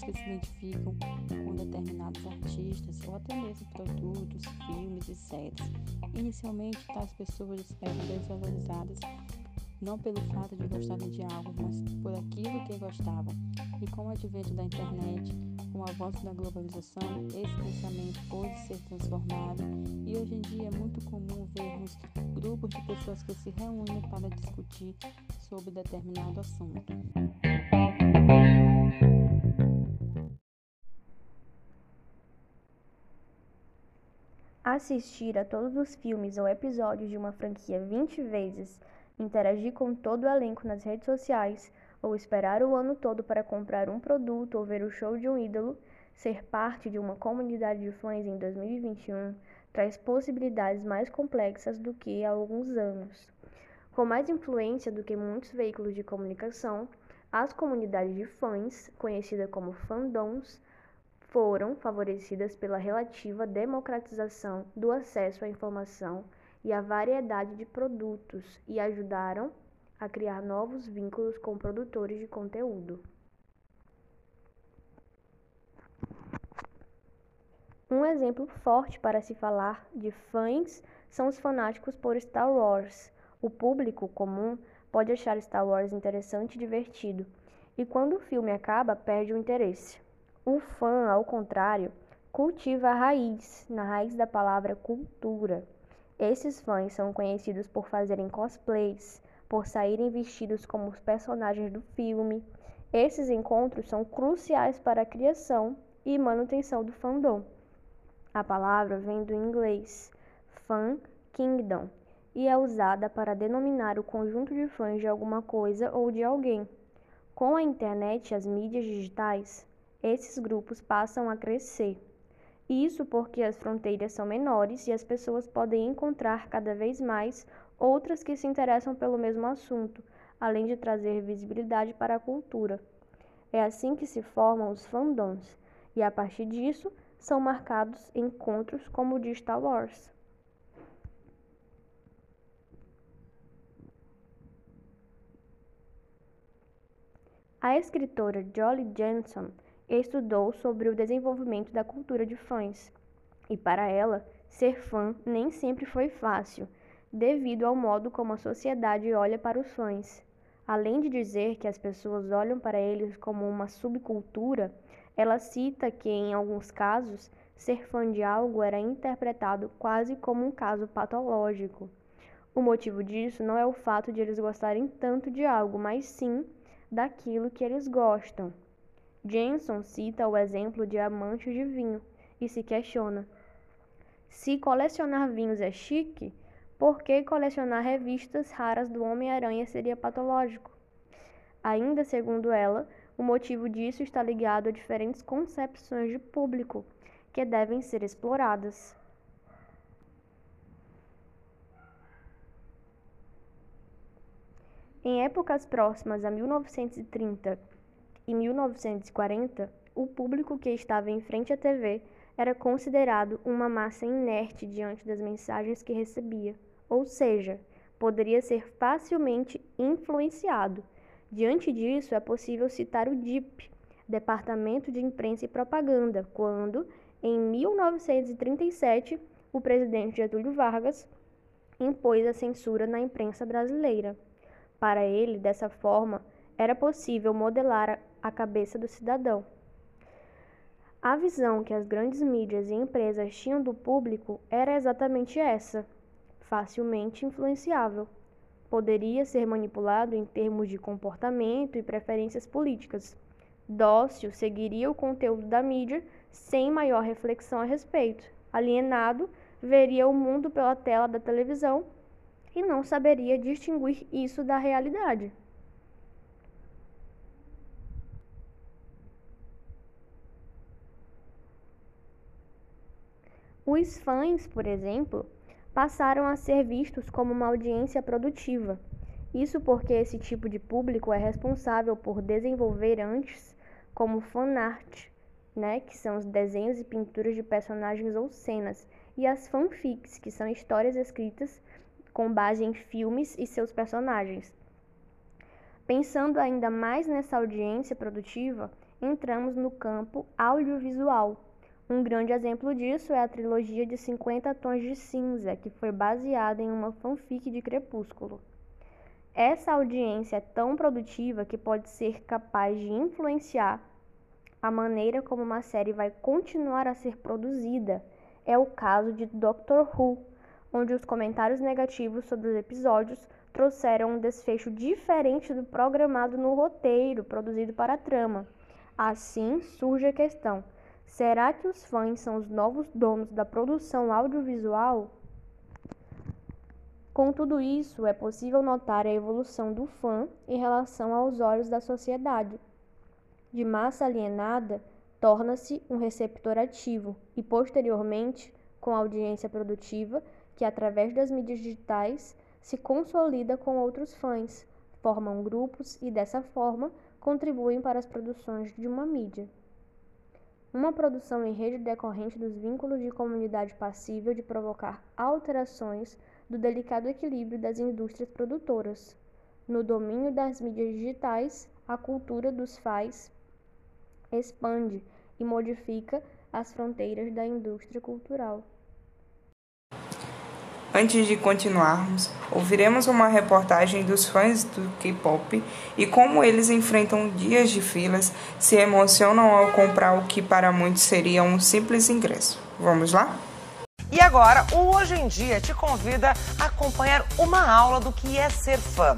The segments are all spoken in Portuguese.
pessoas que se identificam com determinados artistas ou até mesmo produtos, filmes e séries. Inicialmente, tais pessoas eram desvalorizadas não pelo fato de gostarem de algo, mas por aquilo que gostavam. E com o advento da internet, com o avanço da globalização, esse pensamento pôde ser transformado e hoje em dia é muito comum vermos grupos de pessoas que se reúnem para discutir sobre determinado assunto. Assistir a todos os filmes ou episódios de uma franquia 20 vezes interagir com todo o elenco nas redes sociais, ou esperar o ano todo para comprar um produto ou ver o show de um ídolo, ser parte de uma comunidade de fãs em 2021 traz possibilidades mais complexas do que há alguns anos. Com mais influência do que muitos veículos de comunicação, as comunidades de fãs, conhecidas como fandoms, foram favorecidas pela relativa democratização do acesso à informação e a variedade de produtos e ajudaram a criar novos vínculos com produtores de conteúdo. Um exemplo forte para se falar de fãs são os fanáticos por Star Wars. O público comum pode achar Star Wars interessante e divertido, e quando o filme acaba, perde o interesse. O fã, ao contrário, cultiva a raiz, na raiz da palavra cultura. Esses fãs são conhecidos por fazerem cosplays, por saírem vestidos como os personagens do filme. Esses encontros são cruciais para a criação e manutenção do fandom. A palavra vem do inglês fan kingdom e é usada para denominar o conjunto de fãs de alguma coisa ou de alguém. Com a internet e as mídias digitais, esses grupos passam a crescer. Isso porque as fronteiras são menores e as pessoas podem encontrar cada vez mais outras que se interessam pelo mesmo assunto, além de trazer visibilidade para a cultura. É assim que se formam os fandoms, e a partir disso são marcados encontros como o de Star Wars. A escritora Jolly Jenson estudou sobre o desenvolvimento da cultura de fãs, e para ela, ser fã nem sempre foi fácil, devido ao modo como a sociedade olha para os fãs. Além de dizer que as pessoas olham para eles como uma subcultura, ela cita que, em alguns casos, ser fã de algo era interpretado quase como um caso patológico. O motivo disso não é o fato de eles gostarem tanto de algo, mas sim daquilo que eles gostam. Jenson cita o exemplo de amantes de vinho e se questiona: se colecionar vinhos é chique, por que colecionar revistas raras do Homem-Aranha seria patológico? Ainda segundo ela, o motivo disso está ligado a diferentes concepções de público que devem ser exploradas. Em épocas próximas a 1930 em 1940, o público que estava em frente à TV era considerado uma massa inerte diante das mensagens que recebia, ou seja, poderia ser facilmente influenciado. Diante disso, é possível citar o DIP, Departamento de Imprensa e Propaganda, quando, em 1937, o presidente Getúlio Vargas impôs a censura na imprensa brasileira. Para ele, dessa forma, era possível modelar a cabeça do cidadão. A visão que as grandes mídias e empresas tinham do público era exatamente essa: facilmente influenciável. Poderia ser manipulado em termos de comportamento e preferências políticas. Dócil seguiria o conteúdo da mídia sem maior reflexão a respeito. Alienado, veria o mundo pela tela da televisão e não saberia distinguir isso da realidade. Os fãs, por exemplo, passaram a ser vistos como uma audiência produtiva. Isso porque esse tipo de público é responsável por desenvolver antes, como fanart, né, que são os desenhos e pinturas de personagens ou cenas, e as fanfics, que são histórias escritas com base em filmes e seus personagens. Pensando ainda mais nessa audiência produtiva, entramos no campo audiovisual. Um grande exemplo disso é a trilogia de 50 Tons de Cinza, que foi baseada em uma fanfic de Crepúsculo. Essa audiência é tão produtiva que pode ser capaz de influenciar a maneira como uma série vai continuar a ser produzida. É o caso de Doctor Who, onde os comentários negativos sobre os episódios trouxeram um desfecho diferente do programado no roteiro produzido para a trama. Assim surge a questão: será que os fãs são os novos donos da produção audiovisual? Com tudo isso, é possível notar a evolução do fã em relação aos olhos da sociedade. De massa alienada, torna-se um receptor ativo e, posteriormente, com audiência produtiva, que através das mídias digitais se consolida com outros fãs, formam grupos e, dessa forma, contribuem para as produções de uma mídia. Uma produção em rede decorrente dos vínculos de comunidade passível de provocar alterações do delicado equilíbrio das indústrias produtoras. No domínio das mídias digitais, a cultura dos faz expande e modifica as fronteiras da indústria cultural. Antes de continuarmos, ouviremos uma reportagem dos fãs do K-pop e como eles enfrentam dias de filas, se emocionam ao comprar o que para muitos seria um simples ingresso. Vamos lá? E agora, o Hoje em Dia te convida a acompanhar uma aula do que é ser fã.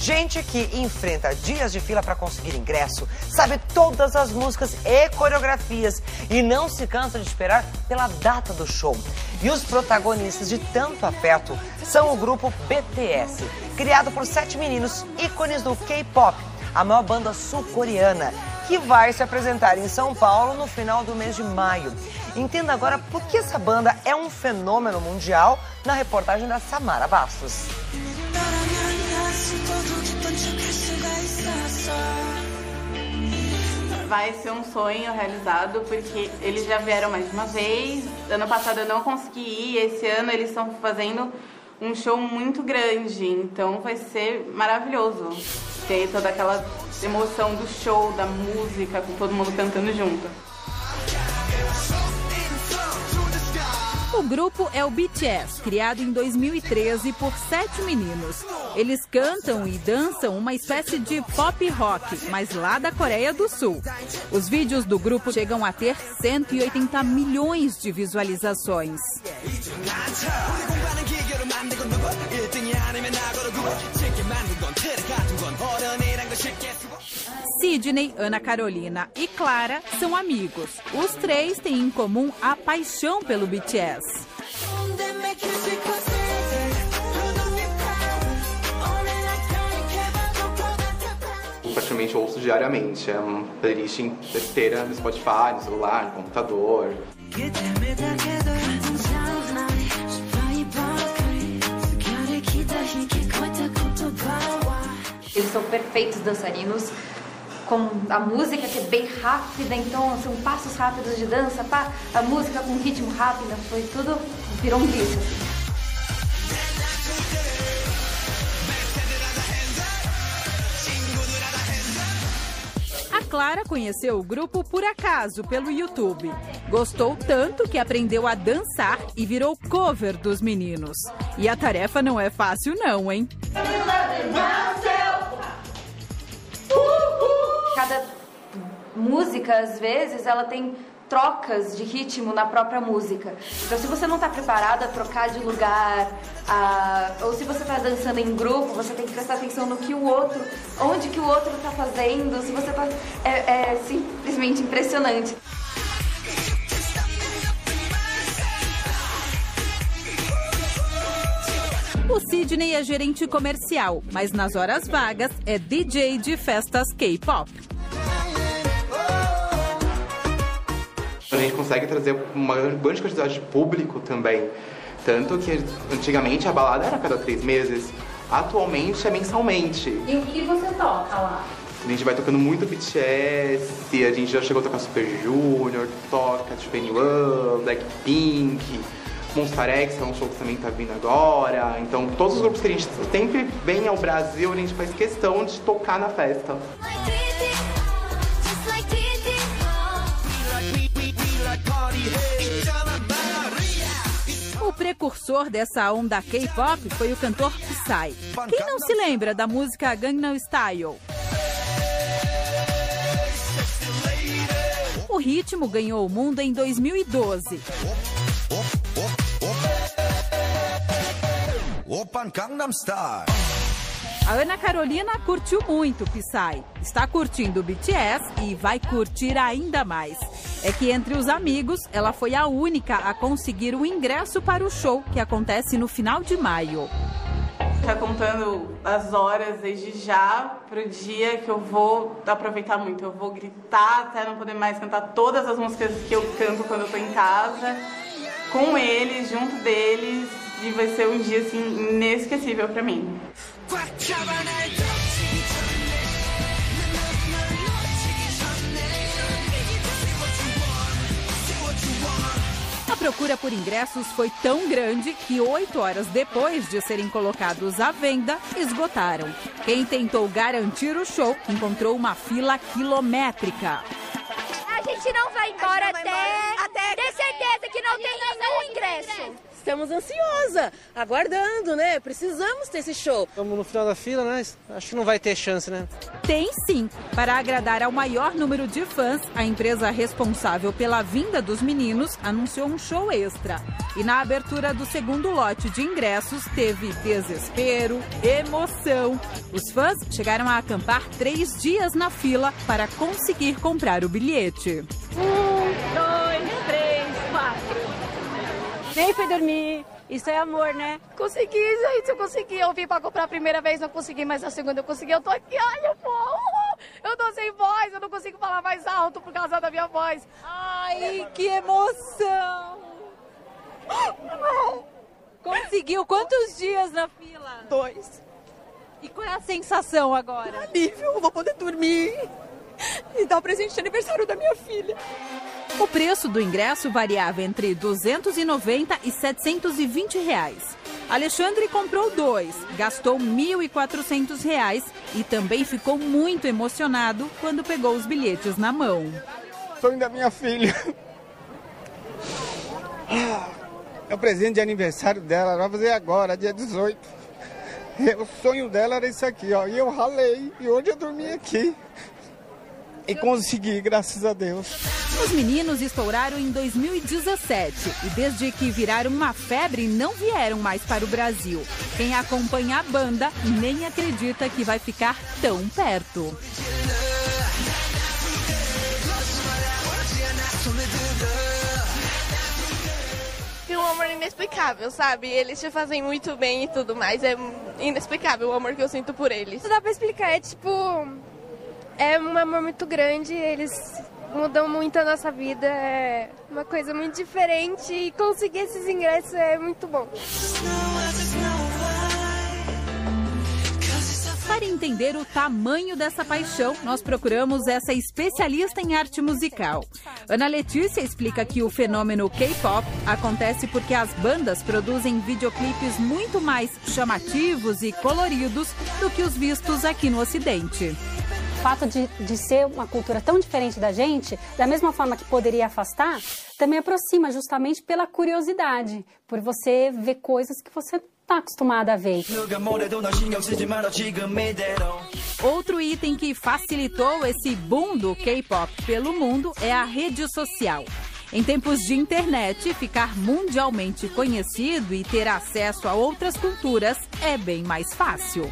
Gente que enfrenta dias de fila para conseguir ingresso, sabe todas as músicas e coreografias e não se cansa de esperar pela data do show. E os protagonistas de tanto afeto são o grupo BTS, criado por sete meninos ícones do K-pop, a maior banda sul-coreana, que vai se apresentar em São Paulo no final do mês de maio. Entenda agora por que essa banda é um fenômeno mundial na reportagem da Samara Bastos. Vai ser um sonho realizado porque eles já vieram mais uma vez. Ano passado eu não consegui ir, esse ano eles estão fazendo um show muito grande, então vai ser maravilhoso ter toda aquela emoção do show, da música, com todo mundo cantando junto. O grupo é o BTS, criado em 2013 por sete meninos. Eles cantam e dançam uma espécie de pop rock, mas lá da Coreia do Sul. Os vídeos do grupo chegam a ter 180 milhões de visualizações. Sidney, Ana Carolina e Clara são amigos. Os três têm em comum a paixão pelo BTS. praticamente ouço diariamente. É uma playlist inteira no Spotify, no celular, no computador. Eles são perfeitos dançarinos, com a música que é bem rápida, então são passos rápidos de dança, pá, a música com ritmo rápido, foi tudo, virou um disco. A Clara conheceu o grupo por acaso pelo YouTube. Gostou tanto que aprendeu a dançar e virou cover dos meninos. E a tarefa não é fácil não, hein? Cada música, às vezes, ela tem trocas de ritmo na própria música. Então, se você não está preparado a trocar de lugar, a... ou se você está dançando em grupo, você tem que prestar atenção no que o outro, onde que o outro está fazendo. Se você tá... é, é simplesmente impressionante. O Sidney é gerente comercial, mas nas horas vagas é DJ de festas K-pop. Gente consegue trazer uma grande quantidade de público também. Tanto que antigamente a balada era a cada três meses, atualmente é mensalmente. E o que você toca lá? A gente vai tocando muito BTS, a gente já chegou a tocar Super Junior, toca tipo N1, Blackpink, Monster X é um show que também tá vindo agora. Então, todos os grupos que a gente sempre vem ao Brasil, a gente faz questão de tocar na festa. Precursor dessa onda K-pop foi o cantor Psy. Quem não se lembra da música Gangnam Style? O ritmo ganhou o mundo em 2012. A Ana Carolina curtiu muito Psy. Está curtindo o BTS e vai curtir ainda mais. É que entre os amigos, ela foi a única a conseguir o ingresso para o show que acontece no final de maio. Tá contando as horas desde já pro dia que eu vou aproveitar muito. Eu vou gritar até não poder mais cantar todas as músicas que eu canto quando eu tô em casa, com eles, junto deles, e vai ser um dia assim inesquecível para mim. A procura por ingressos foi tão grande que oito horas depois de serem colocados à venda, esgotaram. Quem tentou garantir o show encontrou uma fila quilométrica. A gente não vai embora até, até ter certeza que não tem nenhum ingresso. Estamos ansiosa, aguardando, né? Precisamos ter esse show. Estamos no final da fila, né? Acho que não vai ter chance, né? Tem sim. Para agradar ao maior número de fãs, a empresa responsável pela vinda dos meninos anunciou um show extra. E na abertura do segundo lote de ingressos, teve desespero, emoção. Os fãs chegaram a acampar três dias na fila para conseguir comprar o bilhete. Um, Nem fui dormir. Isso é amor, né? Consegui, gente. Eu consegui. Eu vim pra comprar a primeira vez, não consegui, mas a segunda eu consegui. Eu tô aqui, ai, eu vou. Eu tô sem voz, eu não consigo falar mais alto por causa da minha voz. Ai, que emoção. Conseguiu quantos dias na fila? Dois. E qual é a sensação agora? Alívio, eu vou poder dormir e dar o presente de aniversário da minha filha. O preço do ingresso variava entre 290 e 720 reais. Alexandre comprou dois, gastou 1.400 reais e também ficou muito emocionado quando pegou os bilhetes na mão. Sonho da minha filha. É o presente de aniversário dela, ela vai fazer agora, dia 18. O sonho dela era isso aqui, ó. E eu ralei, e hoje eu dormi aqui. E consegui, graças a Deus. Os meninos estouraram em 2017 e desde que viraram uma febre não vieram mais para o Brasil. Quem acompanha a banda nem acredita que vai ficar tão perto. Tem um amor inexplicável, sabe? Eles te fazem muito bem e tudo mais. É inexplicável o amor que eu sinto por eles. Não dá pra explicar, é tipo. É um amor muito grande, eles mudam muito a nossa vida, é uma coisa muito diferente e conseguir esses ingressos é muito bom. Para entender o tamanho dessa paixão, nós procuramos essa especialista em arte musical. Ana Letícia explica que o fenômeno K-pop acontece porque as bandas produzem videoclipes muito mais chamativos e coloridos do que os vistos aqui no Ocidente fato de, de ser uma cultura tão diferente da gente, da mesma forma que poderia afastar, também aproxima justamente pela curiosidade, por você ver coisas que você está acostumada a ver. Outro item que facilitou esse boom do K-pop pelo mundo é a rede social. Em tempos de internet, ficar mundialmente conhecido e ter acesso a outras culturas é bem mais fácil.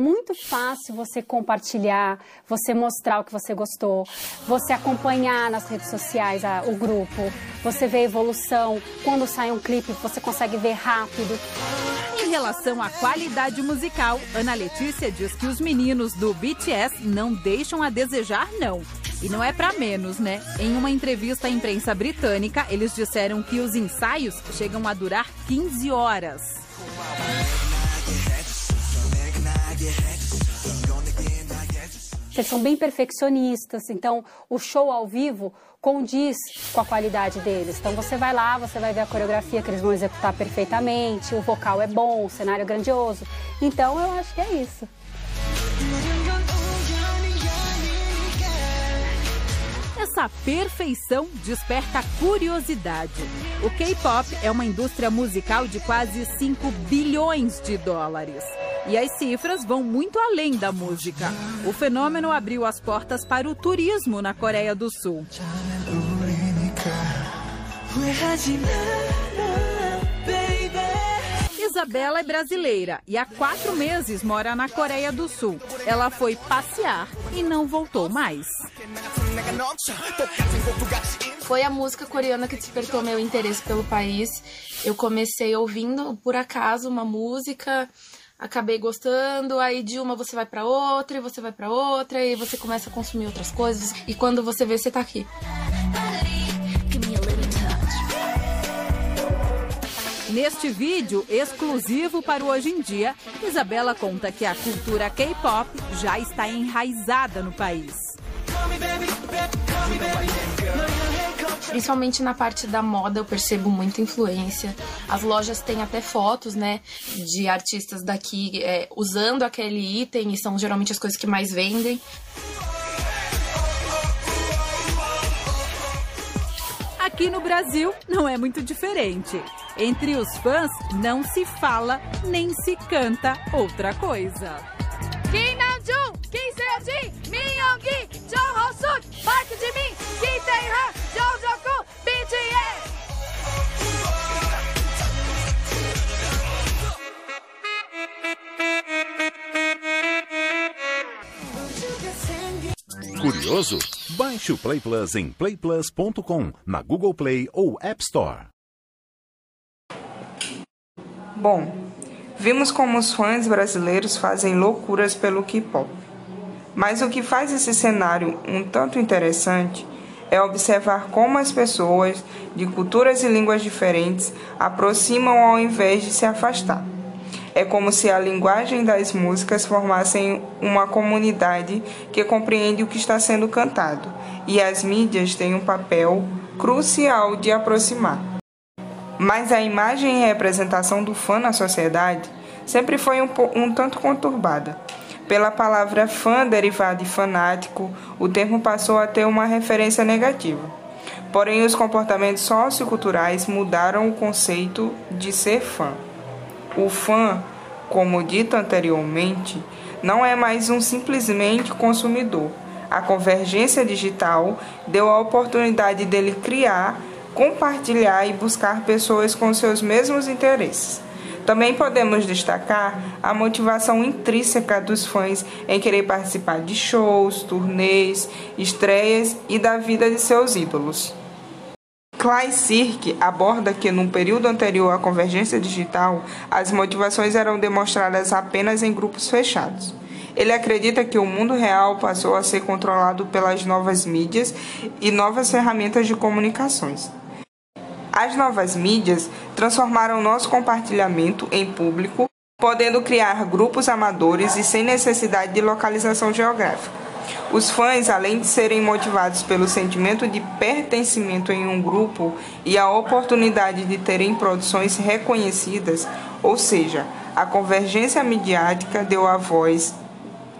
Muito fácil você compartilhar, você mostrar o que você gostou, você acompanhar nas redes sociais a, o grupo, você vê a evolução. Quando sai um clipe, você consegue ver rápido. Em relação à qualidade musical, Ana Letícia diz que os meninos do BTS não deixam a desejar, não. E não é para menos, né? Em uma entrevista à imprensa britânica, eles disseram que os ensaios chegam a durar 15 horas. Eles são bem perfeccionistas, então o show ao vivo condiz com a qualidade deles. Então você vai lá, você vai ver a coreografia que eles vão executar perfeitamente, o vocal é bom, o cenário é grandioso. Então eu acho que é isso. Essa perfeição desperta curiosidade. O K-pop é uma indústria musical de quase 5 bilhões de dólares. E as cifras vão muito além da música. O fenômeno abriu as portas para o turismo na Coreia do Sul. Isabela é brasileira e há quatro meses mora na Coreia do Sul. Ela foi passear e não voltou mais. Foi a música coreana que despertou meu interesse pelo país. Eu comecei ouvindo, por acaso, uma música, acabei gostando, aí de uma você vai para outra, e você vai para outra, e você começa a consumir outras coisas, e quando você vê, você tá aqui. Neste vídeo exclusivo para o Hoje em Dia, Isabela conta que a cultura K-pop já está enraizada no país. Principalmente na parte da moda eu percebo muita influência. As lojas têm até fotos, né, de artistas daqui é, usando aquele item e são geralmente as coisas que mais vendem. Aqui no Brasil não é muito diferente. Entre os fãs não se fala nem se canta outra coisa. Curioso? Baixe o Play Plus em playplus.com, na Google Play ou App Store. Bom, vimos como os fãs brasileiros fazem loucuras pelo K-pop. Mas o que faz esse cenário um tanto interessante é observar como as pessoas de culturas e línguas diferentes aproximam ao invés de se afastar. É como se a linguagem das músicas formassem uma comunidade que compreende o que está sendo cantado, e as mídias têm um papel crucial de aproximar. Mas a imagem e representação do fã na sociedade sempre foi um, um tanto conturbada. Pela palavra fã derivada de fanático, o termo passou a ter uma referência negativa. Porém, os comportamentos socioculturais mudaram o conceito de ser fã. O fã, como dito anteriormente, não é mais um simplesmente consumidor. A convergência digital deu a oportunidade dele criar, compartilhar e buscar pessoas com seus mesmos interesses. Também podemos destacar a motivação intrínseca dos fãs em querer participar de shows, turnês, estreias e da vida de seus ídolos. Clay Sirk aborda que, num período anterior à convergência digital, as motivações eram demonstradas apenas em grupos fechados. Ele acredita que o mundo real passou a ser controlado pelas novas mídias e novas ferramentas de comunicações. As novas mídias transformaram nosso compartilhamento em público, podendo criar grupos amadores e sem necessidade de localização geográfica. Os fãs, além de serem motivados pelo sentimento de pertencimento em um grupo e a oportunidade de terem produções reconhecidas, ou seja, a convergência midiática deu a voz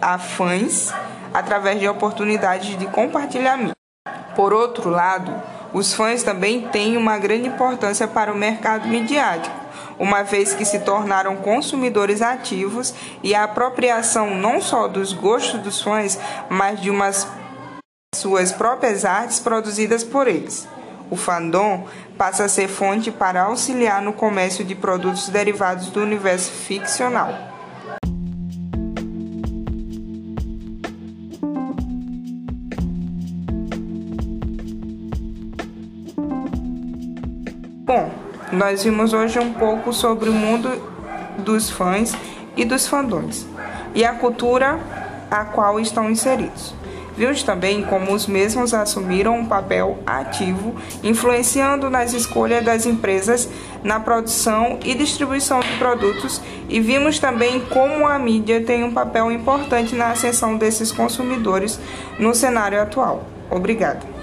a fãs através de oportunidades de compartilhamento. Por outro lado, os fãs também têm uma grande importância para o mercado midiático uma vez que se tornaram consumidores ativos e a apropriação não só dos gostos dos fãs, mas de umas suas próprias artes produzidas por eles. O fandom passa a ser fonte para auxiliar no comércio de produtos derivados do universo ficcional. Bom, nós vimos hoje um pouco sobre o mundo dos fãs e dos fandons e a cultura a qual estão inseridos. Vimos também como os mesmos assumiram um papel ativo, influenciando nas escolhas das empresas na produção e distribuição de produtos, e vimos também como a mídia tem um papel importante na ascensão desses consumidores no cenário atual. Obrigada.